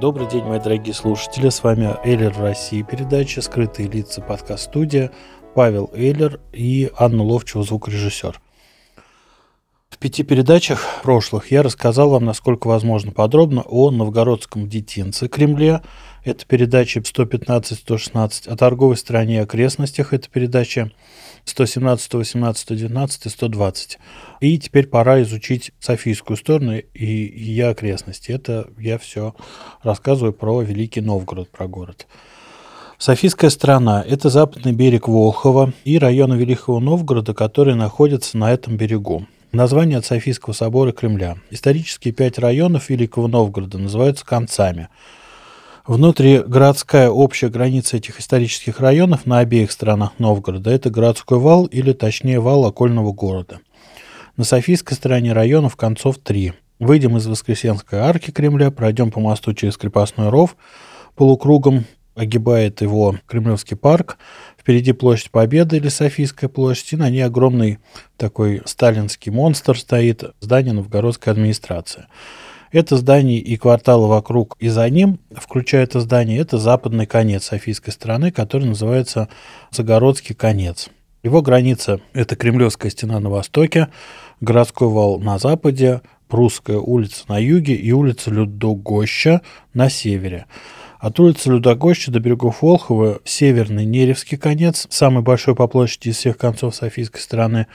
Добрый день, мои дорогие слушатели. С вами Эйлер России, передача «Скрытые лица. Подкаст студия». Павел Эйлер и Анна Ловчева, звукорежиссер. В пяти передачах прошлых я рассказал вам, насколько возможно подробно, о новгородском детинце Кремле. Это передача 115-116, о торговой стране и окрестностях. Это передача 117, 118, 119 и 120. И теперь пора изучить Софийскую сторону и ее окрестности. Это я все рассказываю про Великий Новгород, про город. Софийская страна – это западный берег Волхова и районы Великого Новгорода, которые находятся на этом берегу. Название от Софийского собора Кремля. Исторические пять районов Великого Новгорода называются концами. Внутригородская общая граница этих исторических районов на обеих сторонах Новгорода – это городской вал или, точнее, вал окольного города. На Софийской стороне районов концов три. Выйдем из Воскресенской арки Кремля, пройдем по мосту через крепостной ров, полукругом огибает его Кремлевский парк, впереди площадь Победы или Софийская площадь, и на ней огромный такой сталинский монстр стоит, здание Новгородской администрации. Это здание и кварталы вокруг и за ним, включая это здание, это западный конец Софийской стороны, который называется Загородский конец. Его граница – это Кремлевская стена на востоке, городской вал на западе, Прусская улица на юге и улица Людогоща на севере. От улицы Людогоща до берегов Волхова северный Неревский конец, самый большой по площади из всех концов Софийской стороны,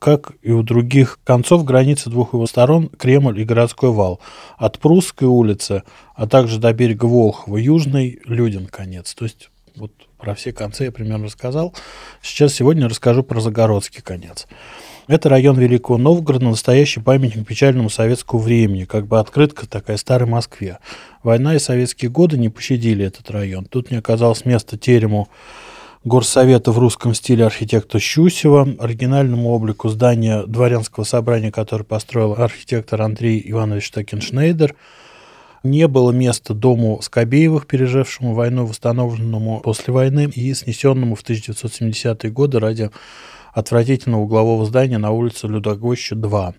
как и у других концов границы двух его сторон Кремль и городской вал. От Прусской улицы, а также до берега Волхова южный Людин конец. То есть вот про все концы я примерно рассказал. Сейчас сегодня расскажу про Загородский конец. Это район Великого Новгорода, настоящий памятник печальному советскому времени, как бы открытка такая старой Москве. Война и советские годы не пощадили этот район. Тут не оказалось места терему горсовета в русском стиле архитектора Щусева, оригинальному облику здания дворянского собрания, которое построил архитектор Андрей Иванович Такеншнейдер, не было места дому Скобеевых, пережившему войну, восстановленному после войны и снесенному в 1970-е годы ради отвратительного углового здания на улице Людогоща 2.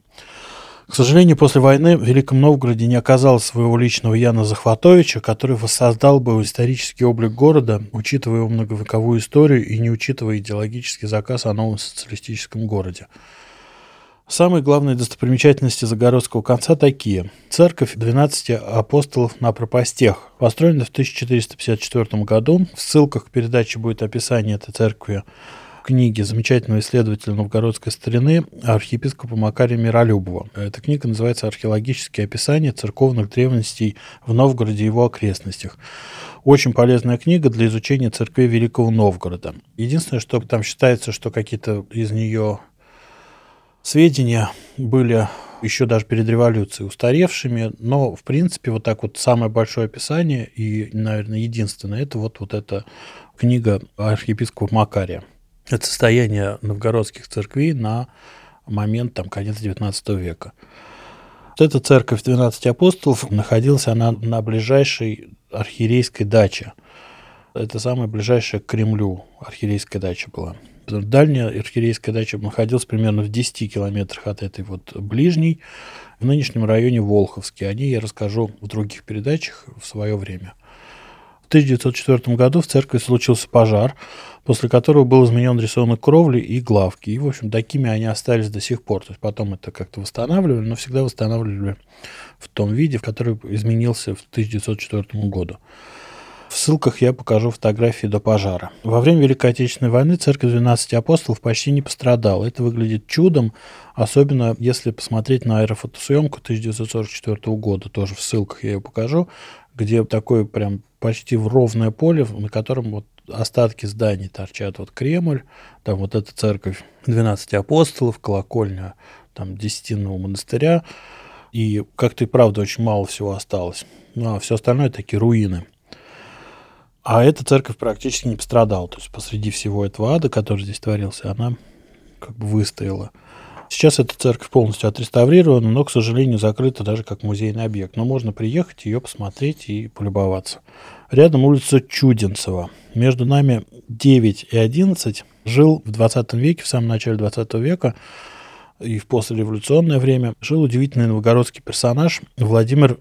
К сожалению, после войны в Великом Новгороде не оказалось своего личного Яна Захватовича, который воссоздал бы исторический облик города, учитывая его многовековую историю и не учитывая идеологический заказ о новом социалистическом городе. Самые главные достопримечательности Загородского конца такие. Церковь 12 апостолов на пропастях, построена в 1454 году. В ссылках к передаче будет описание этой церкви книги замечательного исследователя новгородской старины архиепископа Макария Миролюбова. Эта книга называется «Археологические описания церковных древностей в Новгороде и его окрестностях». Очень полезная книга для изучения церкви Великого Новгорода. Единственное, что там считается, что какие-то из нее сведения были еще даже перед революцией устаревшими, но, в принципе, вот так вот самое большое описание и, наверное, единственное, это вот, вот эта книга архиепископа Макария. Это состояние новгородских церквей на момент там, конец XIX века. Вот эта церковь 12 апостолов находилась она на ближайшей архиерейской даче. Это самая ближайшая к Кремлю архиерейская дача была. Дальняя архиерейская дача находилась примерно в 10 километрах от этой вот ближней, в нынешнем районе Волховский. О ней я расскажу в других передачах в свое время. В 1904 году в церкви случился пожар, после которого был изменен рисунок кровли и главки. И, в общем, такими они остались до сих пор. То есть потом это как-то восстанавливали, но всегда восстанавливали в том виде, в который изменился в 1904 году. В ссылках я покажу фотографии до пожара. Во время Великой Отечественной войны церковь 12 апостолов почти не пострадала. Это выглядит чудом, особенно если посмотреть на аэрофотосъемку 1944 года. Тоже в ссылках я ее покажу, где такое прям почти в ровное поле, на котором вот остатки зданий торчат. Вот Кремль, там вот эта церковь 12 апостолов, колокольня там Десятинного монастыря. И как-то и правда очень мало всего осталось. Ну, а все остальное такие руины. А эта церковь практически не пострадала. То есть посреди всего этого ада, который здесь творился, она как бы выстояла. Сейчас эта церковь полностью отреставрирована, но, к сожалению, закрыта даже как музейный объект. Но можно приехать, ее посмотреть и полюбоваться. Рядом улица Чудинцева. Между нами 9 и 11 жил в 20 веке, в самом начале 20 века и в послереволюционное время, жил удивительный новгородский персонаж Владимир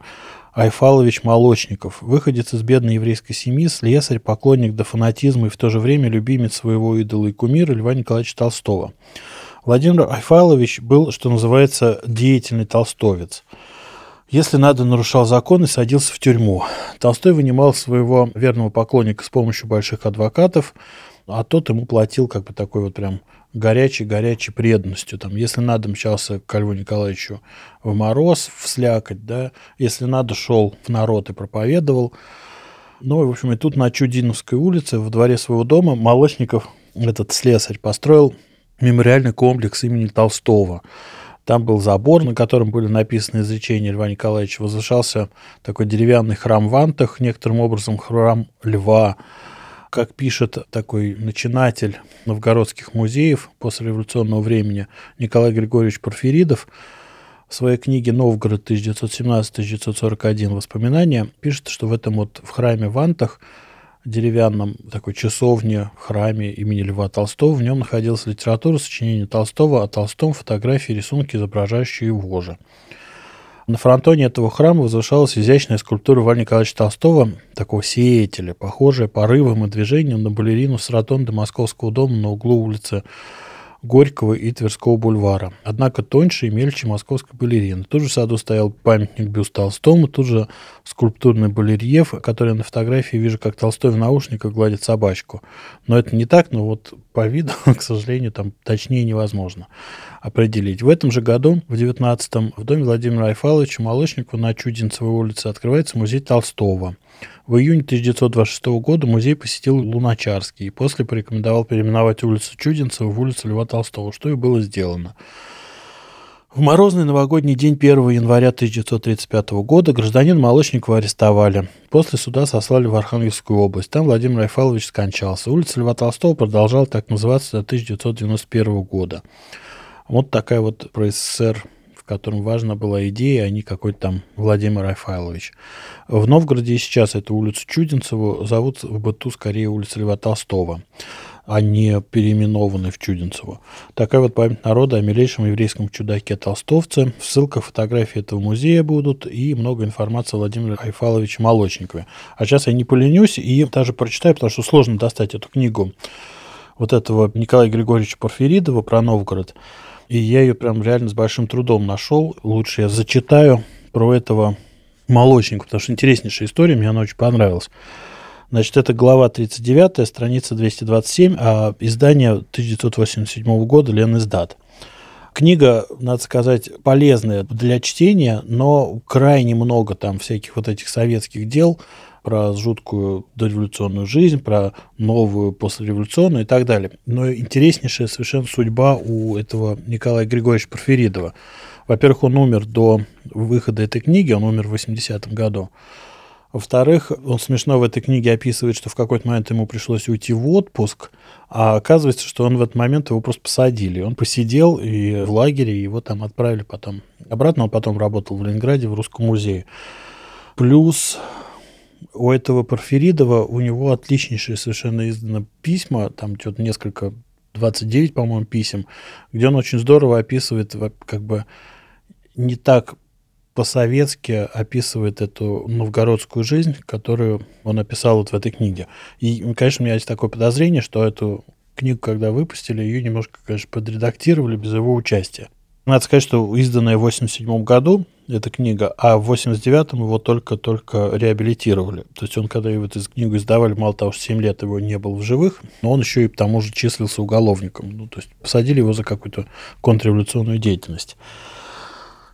Айфалович Молочников, выходец из бедной еврейской семьи, слесарь, поклонник до фанатизма и в то же время любимец своего идола и кумира Льва Николаевича Толстого. Владимир Айфалович был, что называется, деятельный толстовец. Если надо, нарушал закон и садился в тюрьму. Толстой вынимал своего верного поклонника с помощью больших адвокатов, а тот ему платил как бы такой вот прям горячей-горячей преданностью. Там, если надо, мчался к Льву Николаевичу в мороз, в слякоть, да, если надо, шел в народ и проповедовал. Ну, в общем, и тут на Чудиновской улице, в дворе своего дома, Молочников, этот слесарь, построил мемориальный комплекс имени Толстого. Там был забор, на котором были написаны изречения Льва Николаевича. Возвышался такой деревянный храм в Антах, некоторым образом храм Льва как пишет такой начинатель новгородских музеев после революционного времени Николай Григорьевич Порфиридов, в своей книге «Новгород 1917-1941. Воспоминания» пишет, что в этом вот в храме в Антах, деревянном такой часовне, храме имени Льва Толстого, в нем находилась литература сочинения Толстого о Толстом, фотографии, рисунки, изображающие его же. На фронтоне этого храма возвышалась изящная скульптура Вани Николаевича Толстого, такого сеятеля, похожая порывом и движением на балерину с ротонды Московского дома на углу улицы Горького и Тверского бульвара. Однако тоньше и мельче московской балерины. Тут же в саду стоял памятник бюст Толстому, тут же скульптурный балерьеф, который на фотографии вижу, как Толстой в наушниках гладит собачку. Но это не так, но вот по виду, к сожалению, там точнее невозможно определить. В этом же году, в 19-м, в доме Владимира Айфаловича Молочникова на Чудинцевой улице открывается музей Толстого. В июне 1926 года музей посетил Луначарский и после порекомендовал переименовать улицу Чудинцева в улицу Льва Толстого, что и было сделано. В морозный новогодний день 1 января 1935 года гражданин Молочникова арестовали. После суда сослали в Архангельскую область. Там Владимир Айфалович скончался. Улица Льва Толстого продолжала так называться до 1991 года. Вот такая вот про СССР котором важна была идея, а не какой-то там Владимир Айфайлович. В Новгороде сейчас эту улицу Чудинцеву зовут в быту скорее улица Льва Толстого а не переименованный в Чудинцево. Такая вот память народа о милейшем еврейском чудаке Толстовце. В ссылках фотографии этого музея будут и много информации о Владимире Айфаловиче Молочникове. А сейчас я не поленюсь и даже прочитаю, потому что сложно достать эту книгу вот этого Николая Григорьевича Порфиридова про Новгород. И я ее прям реально с большим трудом нашел. Лучше я зачитаю про этого молочника, потому что интереснейшая история, мне она очень понравилась. Значит, это глава 39, страница 227, а издание 1987 года Лен издат. Книга, надо сказать, полезная для чтения, но крайне много там всяких вот этих советских дел, про жуткую дореволюционную жизнь, про новую послереволюционную и так далее. Но интереснейшая совершенно судьба у этого Николая Григорьевича Порфиридова. Во-первых, он умер до выхода этой книги, он умер в 80-м году. Во-вторых, он смешно в этой книге описывает, что в какой-то момент ему пришлось уйти в отпуск, а оказывается, что он в этот момент его просто посадили. Он посидел и в лагере, его там отправили потом обратно. Он потом работал в Ленинграде в Русском музее. Плюс у этого Порфиридова, у него отличнейшие совершенно издано письма, там что-то несколько, 29, по-моему, писем, где он очень здорово описывает, как бы не так по-советски описывает эту новгородскую жизнь, которую он описал вот в этой книге. И, конечно, у меня есть такое подозрение, что эту книгу, когда выпустили, ее немножко, конечно, подредактировали без его участия. Надо сказать, что изданная в 1987 году эта книга, а в 89-м его только-только реабилитировали. То есть он, когда его эту книгу издавали, мало того, что 7 лет его не был в живых, но он еще и к тому же числился уголовником. Ну, то есть посадили его за какую-то контрреволюционную деятельность.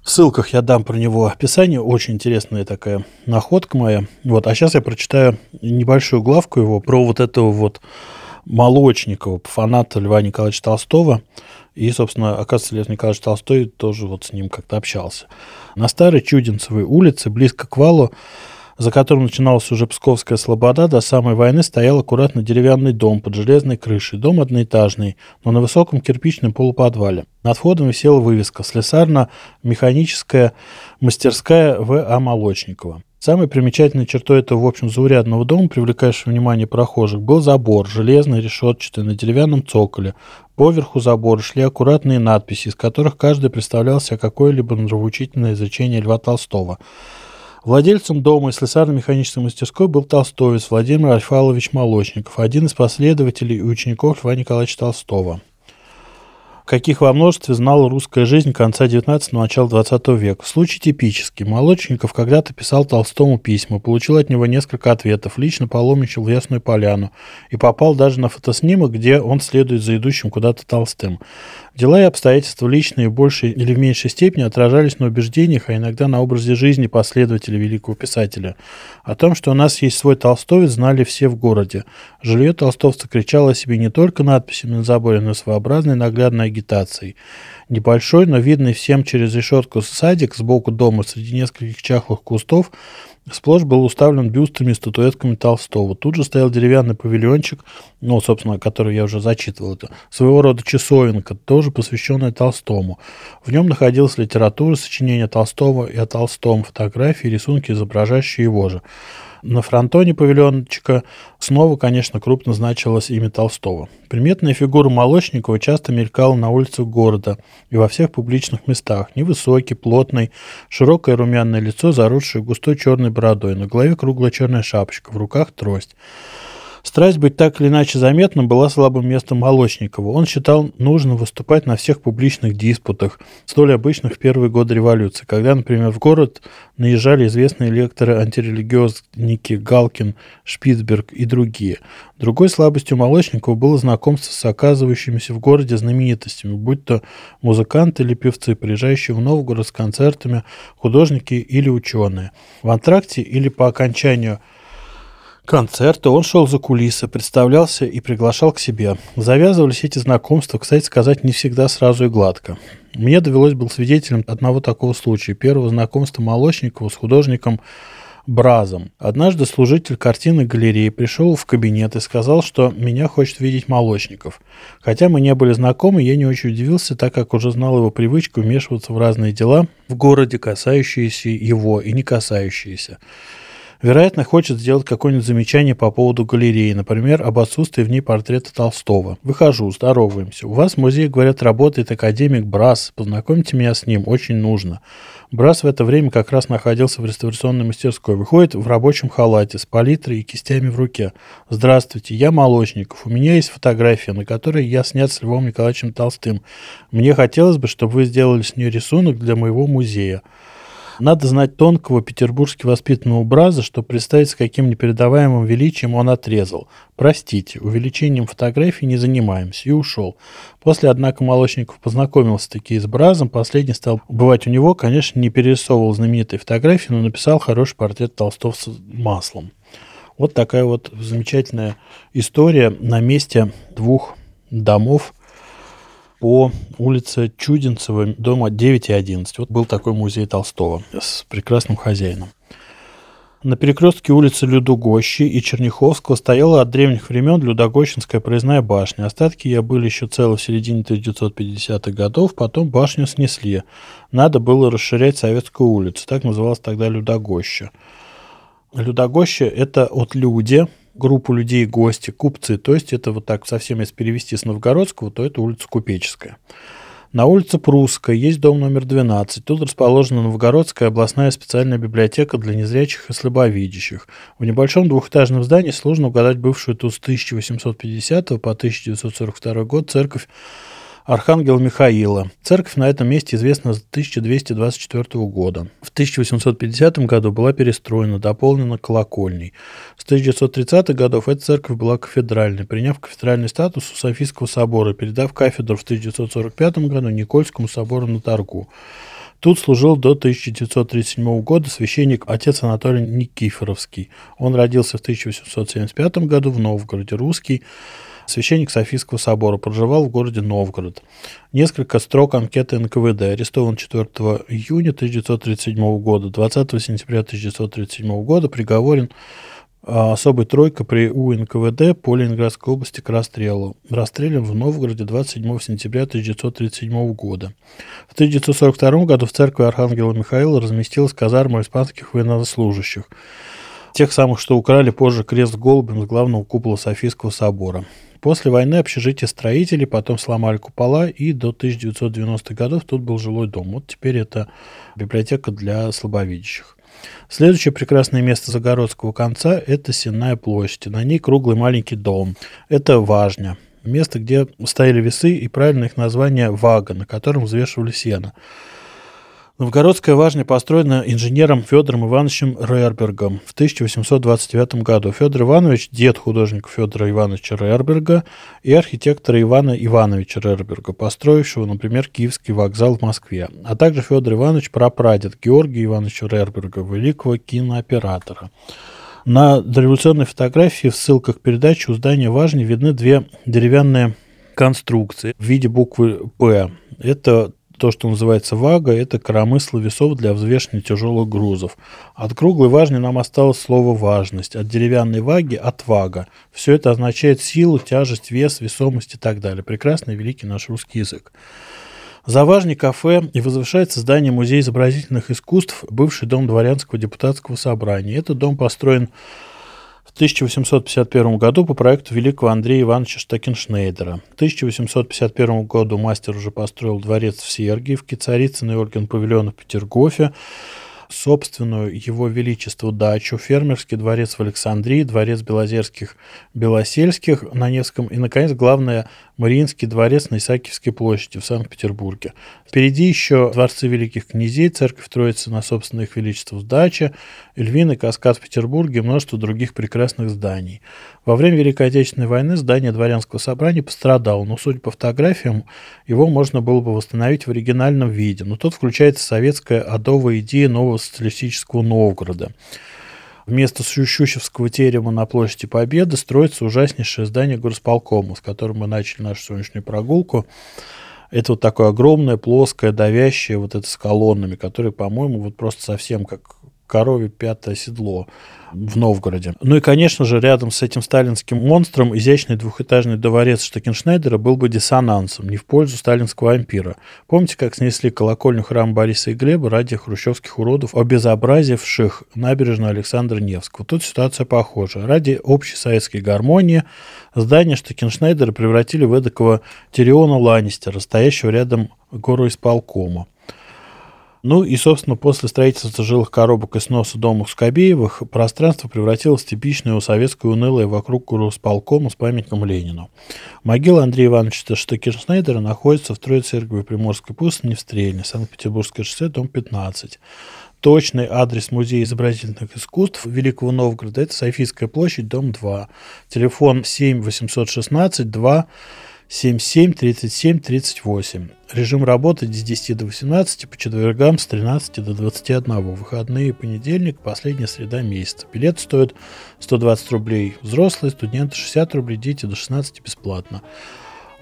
В ссылках я дам про него описание. Очень интересная такая находка моя. Вот. А сейчас я прочитаю небольшую главку его про вот этого вот Молочникова, фаната Льва Николаевича Толстого. И, собственно, оказывается, Лев Николаевич Толстой тоже вот с ним как-то общался. На старой Чудинцевой улице, близко к валу, за которым начиналась уже Псковская слобода, до самой войны стоял аккуратно деревянный дом под железной крышей. Дом одноэтажный, но на высоком кирпичном полуподвале. Над входом висела вывеска «Слесарно-механическая мастерская В.А. Молочникова». Самой примечательной чертой этого, в общем, заурядного дома, привлекающего внимание прохожих, был забор, железный, решетчатый, на деревянном цоколе. Поверху забора шли аккуратные надписи, из которых каждый представлял себе какое-либо нравоучительное изречение Льва Толстого. Владельцем дома и слесарно-механической мастерской был толстовец Владимир Альфалович Молочников, один из последователей и учеников Льва Николаевича Толстого каких во множестве знала русская жизнь конца 19-го, начала 20 века. Случай типический. Молочников когда-то писал Толстому письма, получил от него несколько ответов, лично паломничал в Ясную Поляну и попал даже на фотоснимок, где он следует за идущим куда-то Толстым. Дела и обстоятельства личные в большей или в меньшей степени отражались на убеждениях, а иногда на образе жизни последователя великого писателя. О том, что у нас есть свой толстовец, знали все в городе. Жилье толстовца кричало о себе не только надписями на заборе, но и своеобразной наглядной агитацией. Небольшой, но видный всем через решетку садик сбоку дома среди нескольких чахлых кустов Сплошь был уставлен бюстами и статуэтками Толстого. Тут же стоял деревянный павильончик, ну, собственно, который я уже зачитывал, это своего рода часовенка, тоже посвященная Толстому. В нем находилась литература, сочинения Толстого и о Толстом, фотографии, рисунки, изображающие его же. На фронтоне павильончика снова, конечно, крупно значилось имя Толстого. Приметная фигура Молочникова часто мелькала на улицах города и во всех публичных местах. Невысокий, плотный, широкое румяное лицо, заросшее густой черной бородой, на голове круглая черная шапочка, в руках трость. Страсть быть так или иначе заметным была слабым местом Молочникова. Он считал нужным выступать на всех публичных диспутах, столь обычных в первые годы революции, когда, например, в город наезжали известные лекторы-антирелигиозники Галкин, Шпицберг и другие. Другой слабостью Молочникова было знакомство с оказывающимися в городе знаменитостями, будь то музыканты или певцы, приезжающие в Новгород с концертами, художники или ученые. В антракте или по окончанию концерта он шел за кулисы, представлялся и приглашал к себе. Завязывались эти знакомства, кстати сказать, не всегда сразу и гладко. Мне довелось был свидетелем одного такого случая, первого знакомства Молочникова с художником Бразом. Однажды служитель картины галереи пришел в кабинет и сказал, что меня хочет видеть Молочников. Хотя мы не были знакомы, я не очень удивился, так как уже знал его привычку вмешиваться в разные дела в городе, касающиеся его и не касающиеся. Вероятно, хочет сделать какое-нибудь замечание по поводу галереи, например, об отсутствии в ней портрета Толстого. Выхожу, здороваемся. У вас в музее, говорят, работает академик Брас. Познакомьте меня с ним, очень нужно. Брас в это время как раз находился в реставрационной мастерской. Выходит в рабочем халате с палитрой и кистями в руке. «Здравствуйте, я Молочников. У меня есть фотография, на которой я снят с Львом Николаевичем Толстым. Мне хотелось бы, чтобы вы сделали с нее рисунок для моего музея». Надо знать тонкого петербургски воспитанного Браза, чтобы представить, с каким непередаваемым величием он отрезал. Простите, увеличением фотографий не занимаемся. И ушел. После, однако, Молочников познакомился таки с Бразом. Последний стал бывать у него. Конечно, не перерисовывал знаменитые фотографии, но написал хороший портрет Толстого с маслом. Вот такая вот замечательная история на месте двух домов по улице Чудинцева, дома 9 и 11. Вот был такой музей Толстого с прекрасным хозяином. На перекрестке улицы Людогощи и Черняховского стояла от древних времен Людогощинская проездная башня. Остатки ее были еще целы в середине 1950-х годов, потом башню снесли. Надо было расширять Советскую улицу, так называлась тогда Людогоща. Людогоща – это от люди, группу людей гости, купцы. То есть это вот так совсем если перевести с Новгородского, то это улица Купеческая. На улице Прусская есть дом номер 12. Тут расположена Новгородская областная специальная библиотека для незрячих и слабовидящих. В небольшом двухэтажном здании сложно угадать бывшую тут с 1850 по 1942 год церковь Архангела Михаила. Церковь на этом месте известна с 1224 года. В 1850 году была перестроена, дополнена колокольней. С 1930-х годов эта церковь была кафедральной, приняв кафедральный статус у Софийского собора, передав кафедру в 1945 году Никольскому собору на Торгу. Тут служил до 1937 года священник отец Анатолий Никифоровский. Он родился в 1875 году в Новгороде, русский, священник Софийского собора, проживал в городе Новгород. Несколько строк анкеты НКВД. Арестован 4 июня 1937 года, 20 сентября 1937 года, приговорен а, особой тройка при УНКВД по Ленинградской области к расстрелу. Расстрелян в Новгороде 27 сентября 1937 года. В 1942 году в церкви Архангела Михаила разместилась казарма испанских военнослужащих. Тех самых, что украли позже крест с голубем с главного купола Софийского собора. После войны общежитие строителей, потом сломали купола, и до 1990-х годов тут был жилой дом. Вот теперь это библиотека для слабовидящих. Следующее прекрасное место Загородского конца – это Сенная площадь. На ней круглый маленький дом. Это Важня. Место, где стояли весы и правильно их название «Вага», на котором взвешивали сено. Новгородская важня построена инженером Федором Ивановичем Рейербергом в 1829 году. Федор Иванович – дед художника Федора Ивановича Рейерберга и архитектора Ивана Ивановича Рейерберга, построившего, например, Киевский вокзал в Москве, а также Федор Иванович – прапрадед Георгия Ивановича Рейерберга, великого кинооператора. На дореволюционной фотографии в ссылках передачи у здания Важни видны две деревянные конструкции в виде буквы «П». Это то, что называется вага, это коромысло весов для взвешивания тяжелых грузов. От круглой важни нам осталось слово важность, от деревянной ваги – отвага. Все это означает силу, тяжесть, вес, весомость и так далее. Прекрасный великий наш русский язык. За важни кафе и возвышается здание Музея изобразительных искусств, бывший дом дворянского депутатского собрания. Этот дом построен 1851 году по проекту великого Андрея Ивановича Штакеншнейдера. В 1851 году мастер уже построил дворец в Сергиевке, Царицын и Ольгин павильон в Петергофе, собственную его величеству дачу, фермерский дворец в Александрии, дворец Белозерских, Белосельских на Невском и, наконец, главное, Мариинский дворец на Исаакиевской площади в Санкт-Петербурге. Впереди еще дворцы великих князей, церковь Троицы на собственных величествах дача, Львиный каскад в Петербурге и множество других прекрасных зданий. Во время Великой Отечественной войны здание дворянского собрания пострадало, но, судя по фотографиям, его можно было бы восстановить в оригинальном виде. Но тут включается советская адовая идея нового социалистического Новгорода. Вместо Щущевского терема на площади Победы строится ужаснейшее здание горосполкома, с которым мы начали нашу сегодняшнюю прогулку. Это вот такое огромное, плоское, давящее, вот это с колоннами, которые, по-моему, вот просто совсем как корове пятое седло в Новгороде. Ну и, конечно же, рядом с этим сталинским монстром изящный двухэтажный дворец Штекеншнайдера был бы диссонансом, не в пользу сталинского ампира. Помните, как снесли колокольню храма Бориса и Глеба ради хрущевских уродов, обезобразивших набережную Александра Невского? Тут ситуация похожа. Ради общей советской гармонии здание Штекеншнайдера превратили в эдакого Тириона Ланнистера, стоящего рядом гору исполкома. Ну и, собственно, после строительства жилых коробок и сноса домов Скобеевых пространство превратилось в типичное у советское унылое вокруг Курусполкома с памятником Ленину. Могила Андрея Ивановича Штекершнейдера находится в Троицеркове Приморской пустыни в Стрельне, Санкт-Петербургское шоссе, дом 15. Точный адрес Музея изобразительных искусств Великого Новгорода – это Софийская площадь, дом 2. Телефон 7 816 2 77 37 38. Режим работы с 10 до 18, по четвергам с 13 до 21. Выходные понедельник, последняя среда месяца. Билет стоит 120 рублей взрослые, студенты 60 рублей, дети до 16 бесплатно.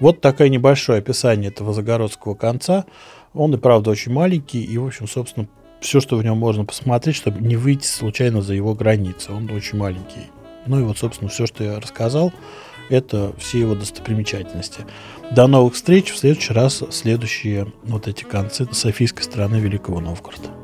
Вот такое небольшое описание этого загородского конца. Он и правда очень маленький, и, в общем, собственно, все, что в нем можно посмотреть, чтобы не выйти случайно за его границы. Он очень маленький. Ну и вот, собственно, все, что я рассказал, это все его достопримечательности. До новых встреч. В следующий раз следующие вот эти концы Софийской страны Великого Новгорода.